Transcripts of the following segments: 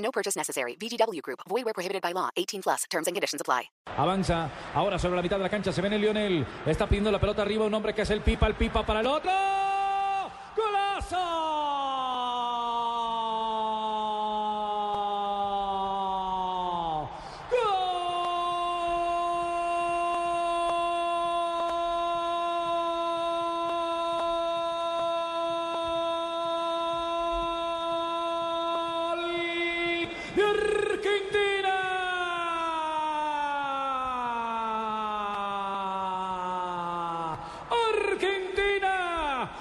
No purchase necessary. VGW Group. Void where prohibited by law. 18 plus. Terms and conditions apply. Avanza ahora sobre la mitad de la cancha. Se viene Lionel. Está pidiendo la pelota arriba. Un hombre que es el Pipa. El Pipa para el otro. ¡Golazo!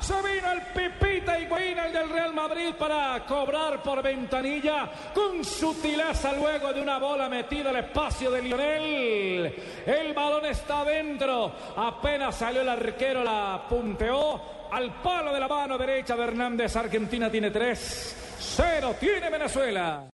Se vino el Pipita Higuaín, el del Real Madrid, para cobrar por ventanilla con sutileza luego de una bola metida al espacio de Lionel. El balón está dentro. Apenas salió el arquero, la punteó al palo de la mano derecha de Hernández. Argentina tiene tres. Cero tiene Venezuela.